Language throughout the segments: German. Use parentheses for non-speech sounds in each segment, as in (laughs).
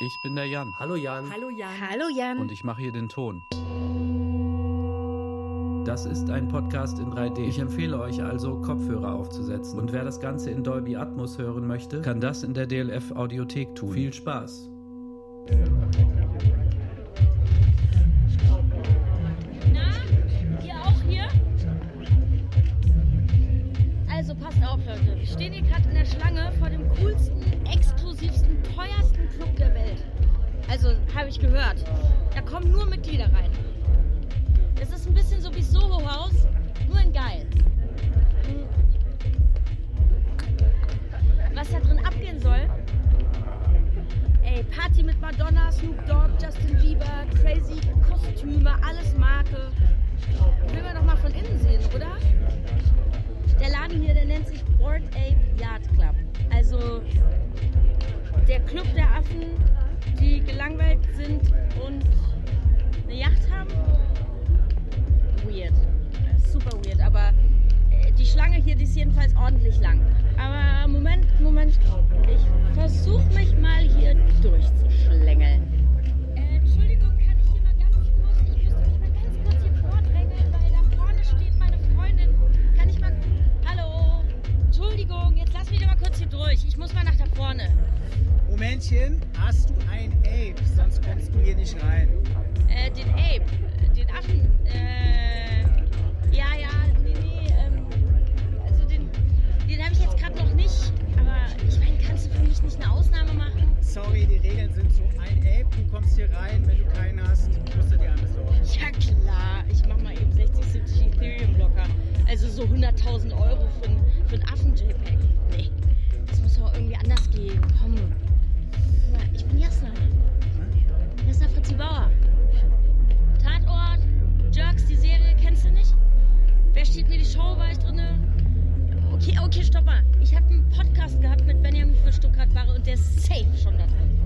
Ich bin der Jan. Hallo Jan. Hallo Jan. Hallo Jan. Und ich mache hier den Ton. Das ist ein Podcast in 3D. Ich empfehle euch also, Kopfhörer aufzusetzen. Und wer das Ganze in Dolby Atmos hören möchte, kann das in der DLF Audiothek tun. Viel Spaß. Na, ihr auch hier? Also passt auf, Leute. Wir stehen hier gerade in der Schlange vor dem coolsten, exklusivsten, teuersten Club der Welt. Also, habe ich gehört. Da kommen nur Mitglieder rein. Das ist ein bisschen so wie Soho House, nur in geil. Was da drin abgehen soll? Ey, Party mit Madonna, Snoop Dogg, Justin Bieber, crazy Kostüme, alles Marke. Will man doch mal von innen sehen, oder? Der Laden hier, der nennt sich Board Ape Yard Club. Also der Club der Affen, die gelangweilt sind und eine Yacht haben. Weird. Super weird. Aber äh, die Schlange hier, die ist jedenfalls ordentlich lang. Aber Moment, Moment. Ich versuche mich mal hier durchzuschlängeln. Ist safe schon da drin.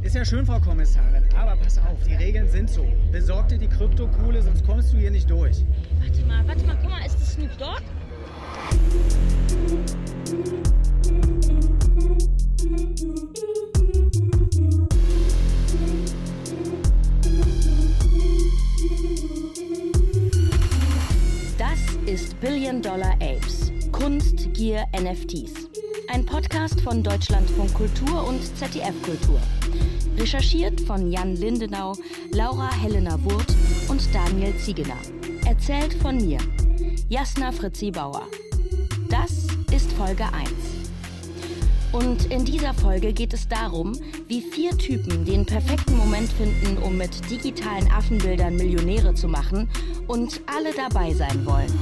Ist ja schön, Frau Kommissarin, aber pass auf, die Regeln sind so. Besorg dir die Kryptokohle, sonst kommst du hier nicht durch. Warte mal, warte mal, guck mal, ist das Snoop Dogg? Das ist Billion Dollar Apes. Kunst, Gier, NFTs. Ein Podcast von Deutschlandfunk Kultur und ZDF Kultur. Recherchiert von Jan Lindenau, Laura Helena Wurth und Daniel Ziegener. Erzählt von mir, Jasna Fritzi Bauer. Das ist Folge 1. Und in dieser Folge geht es darum, wie vier Typen den perfekten Moment finden, um mit digitalen Affenbildern Millionäre zu machen und alle dabei sein wollen.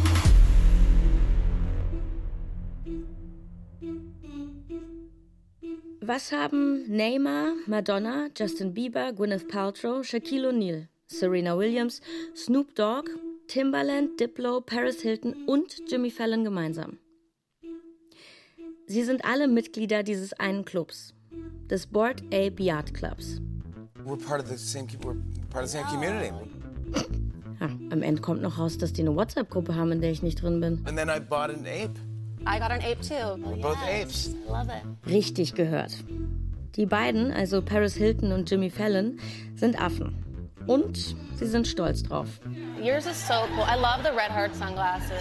Was haben Neymar, Madonna, Justin Bieber, Gwyneth Paltrow, Shaquille O'Neal, Serena Williams, Snoop Dogg, Timbaland, Diplo, Paris Hilton und Jimmy Fallon gemeinsam? Sie sind alle Mitglieder dieses einen Clubs, des Board Ape Yard Clubs. We're part of the same. We're part of the same community. Ja, am Ende kommt noch raus, dass die eine WhatsApp-Gruppe haben, in der ich nicht drin bin. And then I bought an ape. I got an ape too. We're both apes. I love it. Richtig gehört. Die beiden, also Paris Hilton und Jimmy Fallon, sind Affen. Und sie sind stolz drauf. Yours is so cool. I love the red heart sunglasses.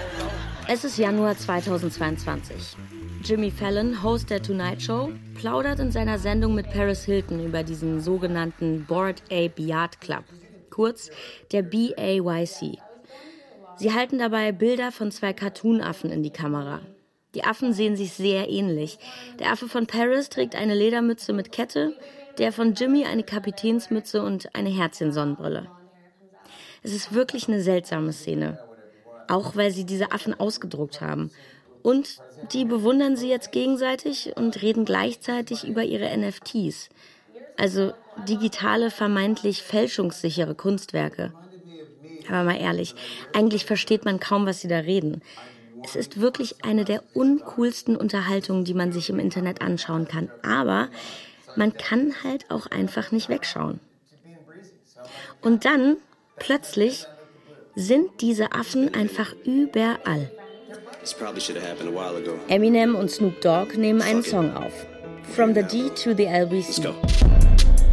Es ist Januar 2022. Jimmy Fallon, Host der Tonight Show, plaudert in seiner Sendung mit Paris Hilton über diesen sogenannten Board Ape Yard Club, kurz der BAYC. Sie halten dabei Bilder von zwei Cartoon-Affen in die Kamera. Die Affen sehen sich sehr ähnlich. Der Affe von Paris trägt eine Ledermütze mit Kette, der von Jimmy eine Kapitänsmütze und eine Herzchensonnenbrille. Es ist wirklich eine seltsame Szene. Auch weil sie diese Affen ausgedruckt haben. Und die bewundern sie jetzt gegenseitig und reden gleichzeitig über ihre NFTs. Also digitale, vermeintlich fälschungssichere Kunstwerke. Aber mal ehrlich, eigentlich versteht man kaum, was sie da reden. Es ist wirklich eine der uncoolsten Unterhaltungen, die man sich im Internet anschauen kann. Aber man kann halt auch einfach nicht wegschauen. Und dann, plötzlich, sind diese Affen einfach überall. This probably should have happened a while ago. Eminem und Snoop Dogg nehmen einen Song auf. From the D to the Let's LBC. go.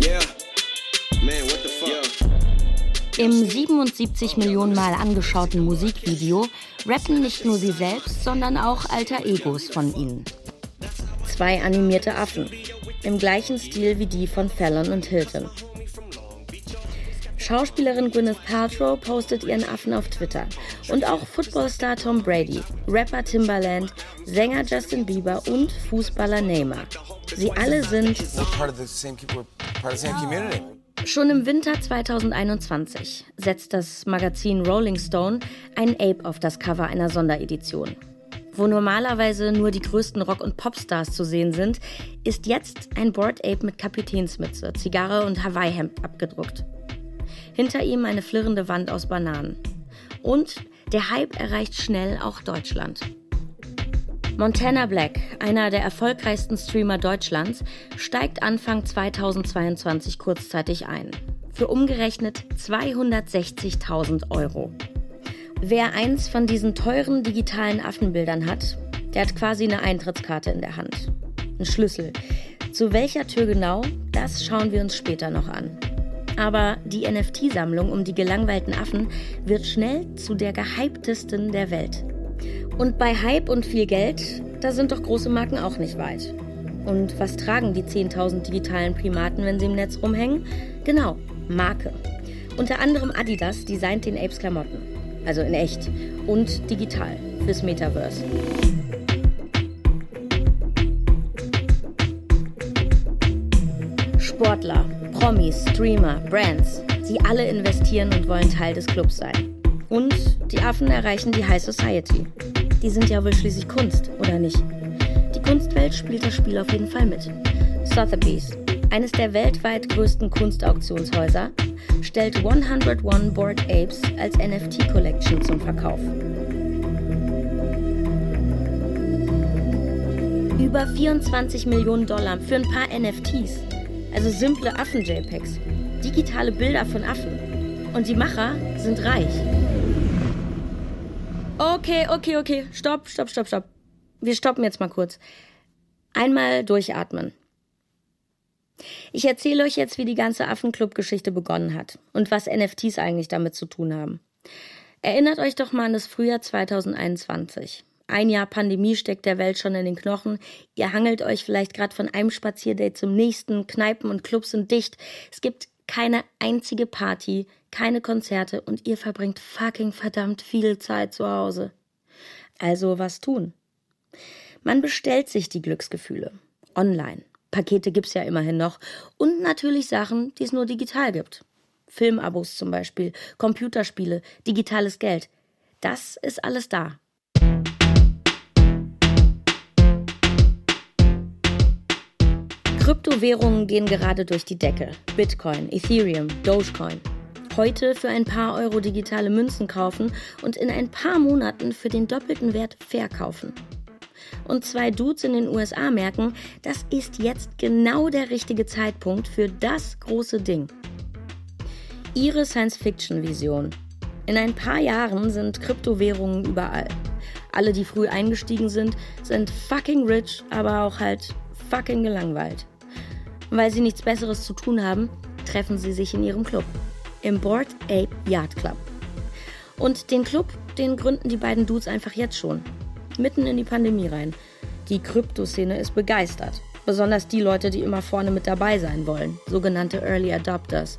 Yeah. Im 77 Millionen Mal angeschauten Musikvideo rappen nicht nur sie selbst, sondern auch alter Egos von ihnen. Zwei animierte Affen, im gleichen Stil wie die von Fallon und Hilton. Schauspielerin Gwyneth Paltrow postet ihren Affen auf Twitter. Und auch Footballstar Tom Brady, Rapper Timbaland, Sänger Justin Bieber und Fußballer Neymar. Sie alle sind Schon im Winter 2021 setzt das Magazin Rolling Stone ein Ape auf das Cover einer Sonderedition. Wo normalerweise nur die größten Rock- und Popstars zu sehen sind, ist jetzt ein Board Ape mit Kapitänsmütze, Zigarre und Hawaii-Hemd abgedruckt. Hinter ihm eine flirrende Wand aus Bananen. Und der Hype erreicht schnell auch Deutschland. Montana Black, einer der erfolgreichsten Streamer Deutschlands, steigt Anfang 2022 kurzzeitig ein. Für umgerechnet 260.000 Euro. Wer eins von diesen teuren digitalen Affenbildern hat, der hat quasi eine Eintrittskarte in der Hand. Ein Schlüssel. Zu welcher Tür genau, das schauen wir uns später noch an. Aber die NFT-Sammlung um die gelangweilten Affen wird schnell zu der gehyptesten der Welt. Und bei Hype und viel Geld, da sind doch große Marken auch nicht weit. Und was tragen die 10.000 digitalen Primaten, wenn sie im Netz rumhängen? Genau, Marke. Unter anderem Adidas designt den Apes Klamotten. Also in echt und digital fürs Metaverse. Sportler, Promis, Streamer, Brands, sie alle investieren und wollen Teil des Clubs sein. Und die Affen erreichen die High Society. Die sind ja wohl schließlich Kunst, oder nicht? Die Kunstwelt spielt das Spiel auf jeden Fall mit. Sotheby's, eines der weltweit größten Kunstauktionshäuser, stellt 101 Board Apes als NFT-Collection zum Verkauf. Über 24 Millionen Dollar für ein paar NFTs, also simple Affen-JPEGs, digitale Bilder von Affen. Und die Macher sind reich. Okay, okay, okay. Stopp, stopp, stopp, stopp. Wir stoppen jetzt mal kurz. Einmal durchatmen. Ich erzähle euch jetzt, wie die ganze Affenclub-Geschichte begonnen hat und was NFTs eigentlich damit zu tun haben. Erinnert euch doch mal an das Frühjahr 2021. Ein Jahr Pandemie steckt der Welt schon in den Knochen. Ihr hangelt euch vielleicht gerade von einem Spazierdate zum nächsten. Kneipen und Clubs sind dicht. Es gibt keine einzige Party, keine Konzerte und ihr verbringt fucking verdammt viel Zeit zu Hause. Also was tun? Man bestellt sich die Glücksgefühle. Online. Pakete gibt's ja immerhin noch. Und natürlich Sachen, die es nur digital gibt. Filmabos zum Beispiel, Computerspiele, digitales Geld. Das ist alles da. Kryptowährungen gehen gerade durch die Decke. Bitcoin, Ethereum, Dogecoin. Heute für ein paar Euro digitale Münzen kaufen und in ein paar Monaten für den doppelten Wert verkaufen. Und zwei Dudes in den USA merken, das ist jetzt genau der richtige Zeitpunkt für das große Ding. Ihre Science-Fiction-Vision. In ein paar Jahren sind Kryptowährungen überall. Alle, die früh eingestiegen sind, sind fucking rich, aber auch halt fucking gelangweilt. Weil sie nichts Besseres zu tun haben, treffen sie sich in ihrem Club. Im Board Ape Yard Club. Und den Club, den gründen die beiden Dudes einfach jetzt schon. Mitten in die Pandemie rein. Die Kryptoszene ist begeistert. Besonders die Leute, die immer vorne mit dabei sein wollen. Sogenannte Early Adopters.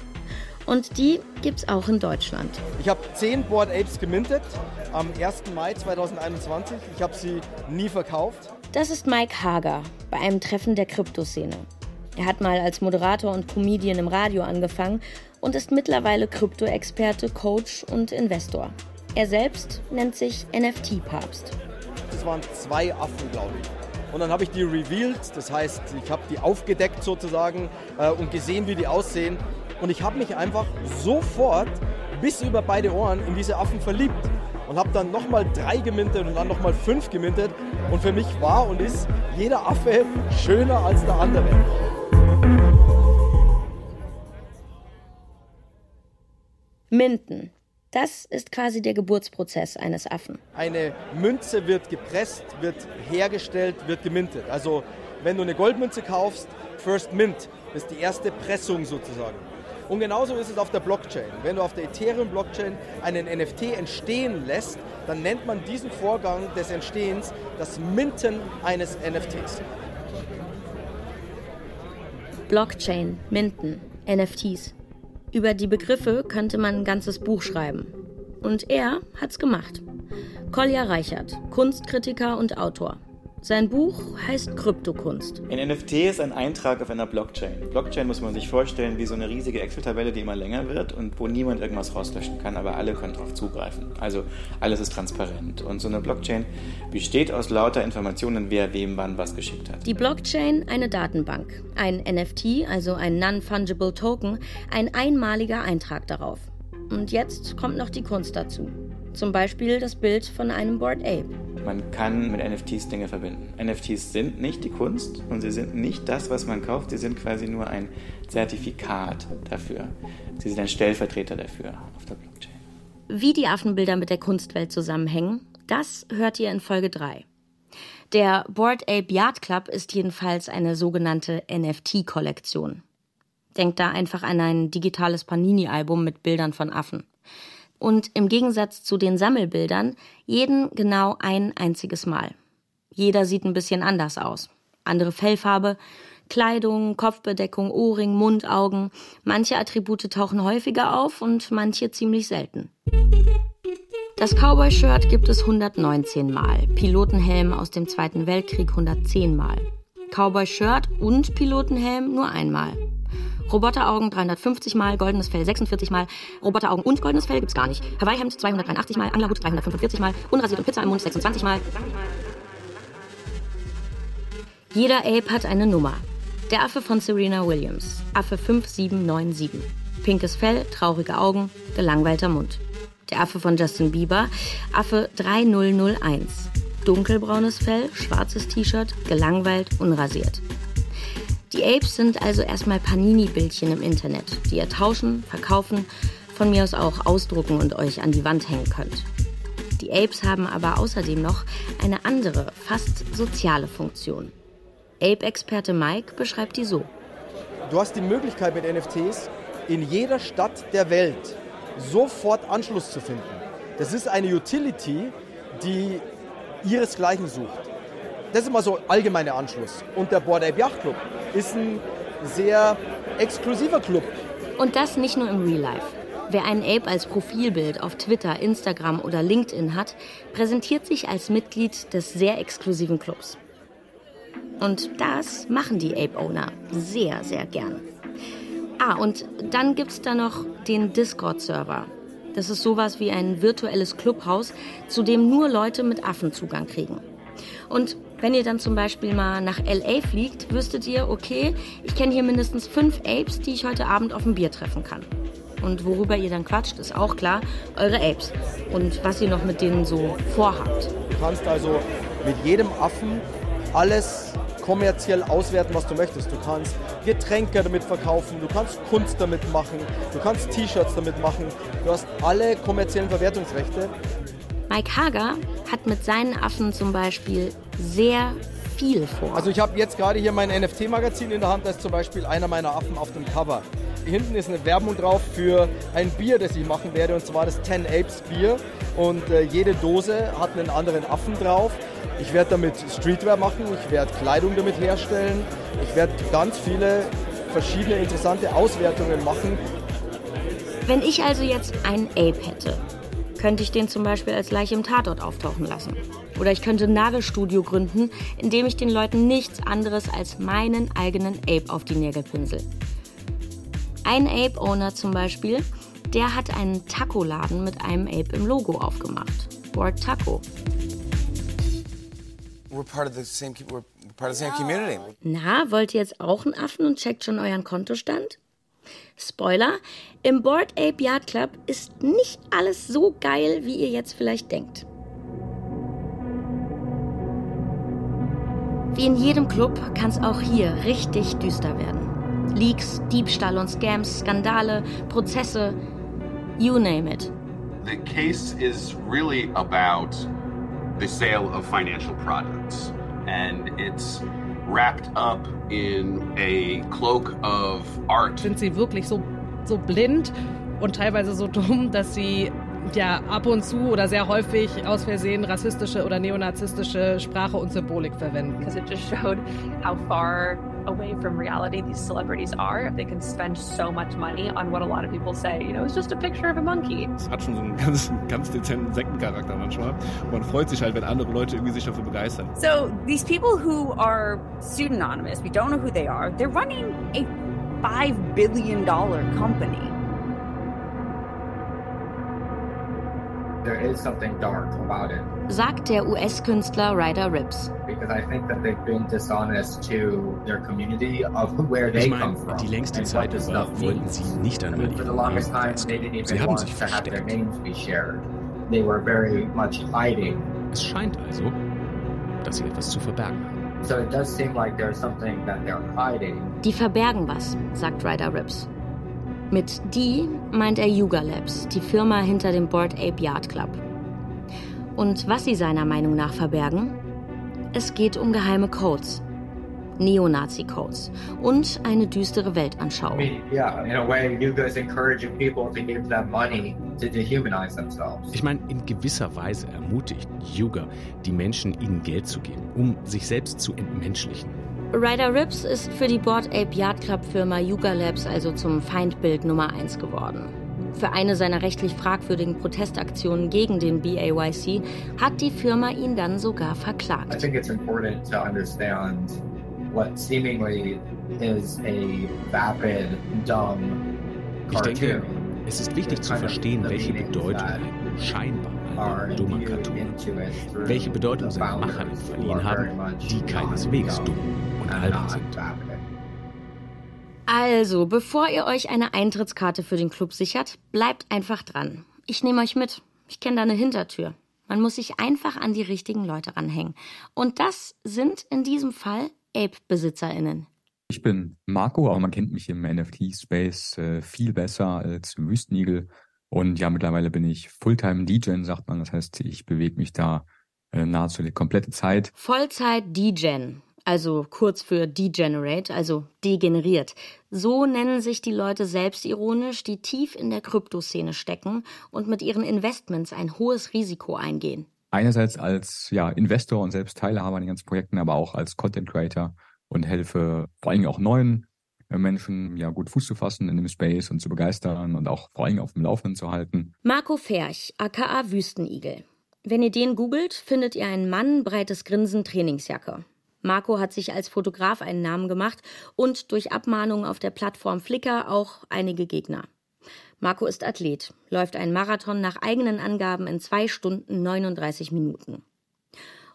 Und die gibt's auch in Deutschland. Ich habe zehn Board Apes gemintet am 1. Mai 2021. Ich habe sie nie verkauft. Das ist Mike Hager bei einem Treffen der Kryptoszene. Er hat mal als Moderator und Comedian im Radio angefangen und ist mittlerweile Krypto-Experte, Coach und Investor. Er selbst nennt sich NFT-Papst. Das waren zwei Affen, glaube ich. Und dann habe ich die revealed, das heißt, ich habe die aufgedeckt sozusagen äh, und gesehen, wie die aussehen. Und ich habe mich einfach sofort bis über beide Ohren in diese Affen verliebt und habe dann nochmal drei gemintet und dann nochmal fünf gemintet. Und für mich war und ist jeder Affe schöner als der andere. Minden. Das ist quasi der Geburtsprozess eines Affen. Eine Münze wird gepresst, wird hergestellt, wird gemintet. Also wenn du eine Goldmünze kaufst, First Mint. Ist die erste Pressung sozusagen. Und genauso ist es auf der Blockchain. Wenn du auf der Ethereum-Blockchain einen NFT entstehen lässt, dann nennt man diesen Vorgang des Entstehens das Minten eines NFTs. Blockchain, Minten, NFTs. Über die Begriffe könnte man ein ganzes Buch schreiben. Und er hat's gemacht. Kolja Reichert, Kunstkritiker und Autor. Sein Buch heißt Kryptokunst. Ein NFT ist ein Eintrag auf einer Blockchain. Blockchain muss man sich vorstellen wie so eine riesige Excel-Tabelle, die immer länger wird und wo niemand irgendwas rauslöschen kann, aber alle können darauf zugreifen. Also alles ist transparent. Und so eine Blockchain besteht aus lauter Informationen, wer wem wann was geschickt hat. Die Blockchain eine Datenbank. Ein NFT, also ein Non-Fungible Token, ein einmaliger Eintrag darauf. Und jetzt kommt noch die Kunst dazu. Zum Beispiel das Bild von einem Board Ape. Man kann mit NFTs Dinge verbinden. NFTs sind nicht die Kunst und sie sind nicht das, was man kauft. Sie sind quasi nur ein Zertifikat dafür. Sie sind ein Stellvertreter dafür auf der Blockchain. Wie die Affenbilder mit der Kunstwelt zusammenhängen, das hört ihr in Folge 3. Der Board Ape Yard Club ist jedenfalls eine sogenannte NFT-Kollektion. Denkt da einfach an ein digitales Panini-Album mit Bildern von Affen und im Gegensatz zu den Sammelbildern jeden genau ein einziges Mal. Jeder sieht ein bisschen anders aus. Andere Fellfarbe, Kleidung, Kopfbedeckung, Ohrring, Mund, Augen. Manche Attribute tauchen häufiger auf und manche ziemlich selten. Das Cowboy-Shirt gibt es 119 Mal, Pilotenhelm aus dem Zweiten Weltkrieg 110 Mal. Cowboy-Shirt und Pilotenhelm nur einmal. Roboteraugen 350 Mal, goldenes Fell 46 Mal, Roboteraugen und goldenes Fell gibt's gar nicht. Hawaii-Hemd 283 Mal, Anglerhut 345 Mal, unrasiert und Pizza im Mund 26 Mal. Jeder Ape hat eine Nummer. Der Affe von Serena Williams, Affe 5797. Pinkes Fell, traurige Augen, gelangweilter Mund. Der Affe von Justin Bieber, Affe 3001. Dunkelbraunes Fell, schwarzes T-Shirt, gelangweilt, unrasiert. Die Apes sind also erstmal Panini-Bildchen im Internet, die ihr tauschen, verkaufen, von mir aus auch ausdrucken und euch an die Wand hängen könnt. Die Apes haben aber außerdem noch eine andere, fast soziale Funktion. Ape-Experte Mike beschreibt die so. Du hast die Möglichkeit mit NFTs in jeder Stadt der Welt sofort Anschluss zu finden. Das ist eine Utility, die ihresgleichen sucht. Das ist mal so allgemeiner Anschluss. Und der Board Ape Yacht Club ist ein sehr exklusiver Club. Und das nicht nur im Real Life. Wer einen Ape als Profilbild auf Twitter, Instagram oder LinkedIn hat, präsentiert sich als Mitglied des sehr exklusiven Clubs. Und das machen die Ape-Owner sehr, sehr gern. Ah, und dann gibt's da noch den Discord-Server. Das ist sowas wie ein virtuelles Clubhaus, zu dem nur Leute mit Affen Zugang kriegen. Und wenn ihr dann zum Beispiel mal nach LA fliegt, wüsstet ihr, okay, ich kenne hier mindestens fünf Apes, die ich heute Abend auf ein Bier treffen kann. Und worüber ihr dann quatscht, ist auch klar, eure Apes. Und was ihr noch mit denen so vorhabt. Du kannst also mit jedem Affen alles kommerziell auswerten, was du möchtest. Du kannst Getränke damit verkaufen, du kannst Kunst damit machen, du kannst T-Shirts damit machen. Du hast alle kommerziellen Verwertungsrechte. Mike Hager hat mit seinen Affen zum Beispiel sehr viel vor. Also ich habe jetzt gerade hier mein NFT-Magazin in der Hand, da ist zum Beispiel einer meiner Affen auf dem Cover. Hinten ist eine Werbung drauf für ein Bier, das ich machen werde, und zwar das 10 Apes Bier. Und äh, jede Dose hat einen anderen Affen drauf. Ich werde damit Streetwear machen, ich werde Kleidung damit herstellen, ich werde ganz viele verschiedene interessante Auswertungen machen. Wenn ich also jetzt einen Ape hätte, könnte ich den zum Beispiel als Leiche im Tatort auftauchen lassen. Oder ich könnte ein Nagelstudio gründen, in dem ich den Leuten nichts anderes als meinen eigenen Ape auf die Nägel pinsel. Ein Ape-Owner zum Beispiel, der hat einen Taco-Laden mit einem Ape im Logo aufgemacht. Board Taco. We're part of the same, we're part of the same community. Na, wollt ihr jetzt auch einen Affen und checkt schon euren Kontostand? Spoiler, im Board Ape Yard Club ist nicht alles so geil, wie ihr jetzt vielleicht denkt. Wie in jedem Club kann es auch hier richtig düster werden. Leaks, Diebstahl und Scams, Skandale, Prozesse, you name it. The case is really about the sale of financial products. And it's wrapped up in a cloak of art. Sind sie wirklich so, so blind und teilweise so (laughs) dumm, dass sie ja ab und zu oder sehr häufig aus Versehen rassistische oder neonazistische Sprache und Symbolik verwenden. Because it just showed how far away from reality these celebrities are. If they can spend so much money on what a lot of people say, you know, it's just a picture of a monkey. Es hat schon so einen (laughs) ganz, ganz dezenten Sektencharakter manchmal. Man freut sich halt, wenn andere Leute irgendwie sich dafür begeistern. So these people who are pseudonymous, we don't know who they are, they're running a five billion dollar company. Sagt der US-Künstler Ryder Rips. Because I think that they've been dishonest to their community of (laughs) where they ich mein, come from. die längste Zeit über wollten sie nicht einmal For the longest time, they didn't even Sie haben want sich to have their versteckt. names be shared. They were very much hiding. Es scheint also, dass sie etwas zu verbergen haben. Die verbergen was, sagt Ryder Rips. Mit die meint er Yuga Labs, die Firma hinter dem Board Ape Yard Club. Und was sie seiner Meinung nach verbergen? Es geht um geheime Codes. Neonazi-Codes und eine düstere Weltanschauung. I mean, yeah, in a way, you guys encouraging people to give them money to dehumanize themselves. Ich meine, in gewisser Weise ermutigt Yuga die Menschen, ihnen Geld zu geben, um sich selbst zu entmenschlichen. Ryder Rips ist für die Board Ape Yard Club Firma Yuga Labs also zum Feindbild Nummer 1 geworden. Für eine seiner rechtlich fragwürdigen Protestaktionen gegen den BAYC hat die Firma ihn dann sogar I verklagt. think it's important to understand what seemingly is a vapid, dumb Ich denke, es ist wichtig zu verstehen, welche Bedeutung ein scheinbar ein dummer Cartoon hat. Welche Bedeutung seine Macher verliehen haben, die keineswegs dumm albern sind. Also, bevor ihr euch eine Eintrittskarte für den Club sichert, bleibt einfach dran. Ich nehme euch mit. Ich kenne da eine Hintertür. Man muss sich einfach an die richtigen Leute ranhängen. Und das sind in diesem Fall Ape-BesitzerInnen. Ich bin Marco, aber man kennt mich im NFT-Space äh, viel besser als Wüstenigel. Und ja, mittlerweile bin ich Fulltime-DJ, sagt man. Das heißt, ich bewege mich da äh, nahezu die komplette Zeit. Vollzeit-Degen, also kurz für Degenerate, also degeneriert. So nennen sich die Leute selbstironisch, die tief in der Kryptoszene stecken und mit ihren Investments ein hohes Risiko eingehen. Einerseits als ja, Investor und selbst Teilhaber an den ganzen Projekten, aber auch als Content Creator und helfe vor allem auch neuen äh, Menschen ja gut Fuß zu fassen in dem Space und zu begeistern und auch vor allem auf dem Laufenden zu halten. Marco Ferch, aka Wüstenigel. Wenn ihr den googelt, findet ihr einen Mann, breites Grinsen, Trainingsjacke. Marco hat sich als Fotograf einen Namen gemacht und durch Abmahnungen auf der Plattform Flickr auch einige Gegner. Marco ist Athlet, läuft einen Marathon nach eigenen Angaben in 2 Stunden 39 Minuten.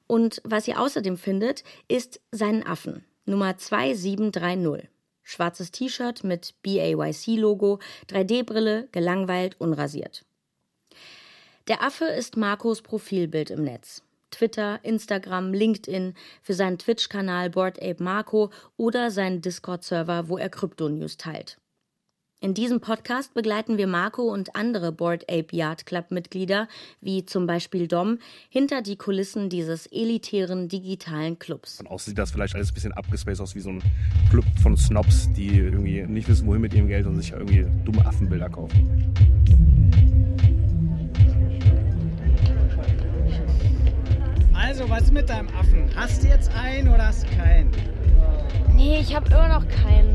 Und was ihr außerdem findet, ist seinen Affen, Nummer 2730. Schwarzes T-Shirt mit BAYC-Logo, 3D-Brille, gelangweilt, unrasiert. Der Affe ist Marcos Profilbild im Netz. Twitter, Instagram, LinkedIn, für seinen Twitch-Kanal Bored Ape Marco oder seinen Discord-Server, wo er Krypto-News teilt. In diesem Podcast begleiten wir Marco und andere Bored Ape Yard Club-Mitglieder, wie zum Beispiel Dom, hinter die Kulissen dieses elitären digitalen Clubs. Von außen sieht das vielleicht alles ein bisschen abgespaced aus wie so ein Club von Snobs, die irgendwie nicht wissen, wohin mit ihrem Geld und sich irgendwie dumme Affenbilder kaufen. Also, was ist mit deinem Affen? Hast du jetzt einen oder hast du keinen? Nee, ich habe immer noch keinen.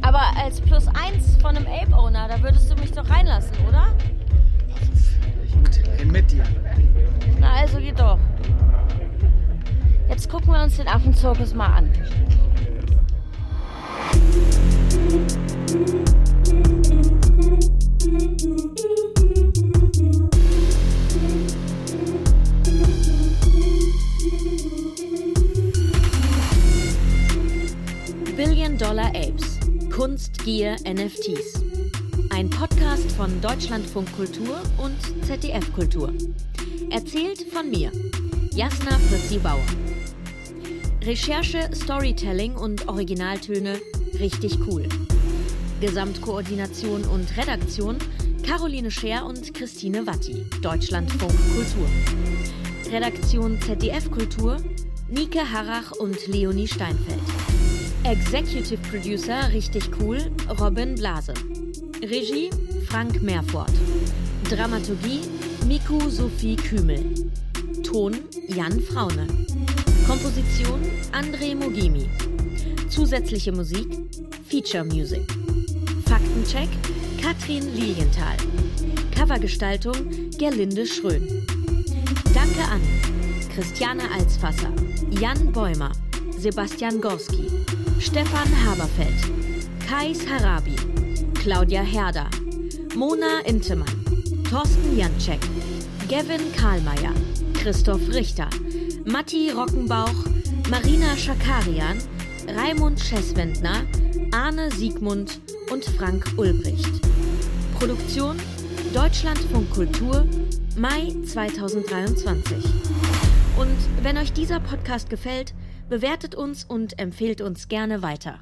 Aber als Plus eins von einem Ape-Owner, da würdest du mich doch reinlassen, oder? Gut, renn mit dir. Na also geht doch. Jetzt gucken wir uns den Affenzirkus mal an. Dollar Apes. Kunst, Gier, NFTs. Ein Podcast von Deutschlandfunk Kultur und ZDF Kultur. Erzählt von mir, Jasna Fritzi Bauer. Recherche, Storytelling und Originaltöne richtig cool. Gesamtkoordination und Redaktion Caroline Scher und Christine Watti, Deutschlandfunk Kultur. Redaktion ZDF Kultur Nike Harrach und Leonie Steinfeld. Executive Producer, richtig cool, Robin Blase. Regie, Frank Meerfort. Dramaturgie, Miku Sophie Kümel. Ton, Jan Fraune. Komposition, André Mogimi. Zusätzliche Musik, Feature Music. Faktencheck, Katrin Lilienthal. Covergestaltung, Gerlinde Schrön. Danke an Christiane Alsfasser, Jan Bäumer, Sebastian Gorski, Stefan Haberfeld, Kais Harabi, Claudia Herder, Mona Intemann, Thorsten Janczek, Gavin Karlmeier, Christoph Richter, Matti Rockenbauch, Marina Schakarian, Raimund Schesswendner, Arne Siegmund und Frank Ulbricht. Produktion Deutschlandfunk Kultur, Mai 2023. Und wenn euch dieser Podcast gefällt, bewertet uns und empfehlt uns gerne weiter.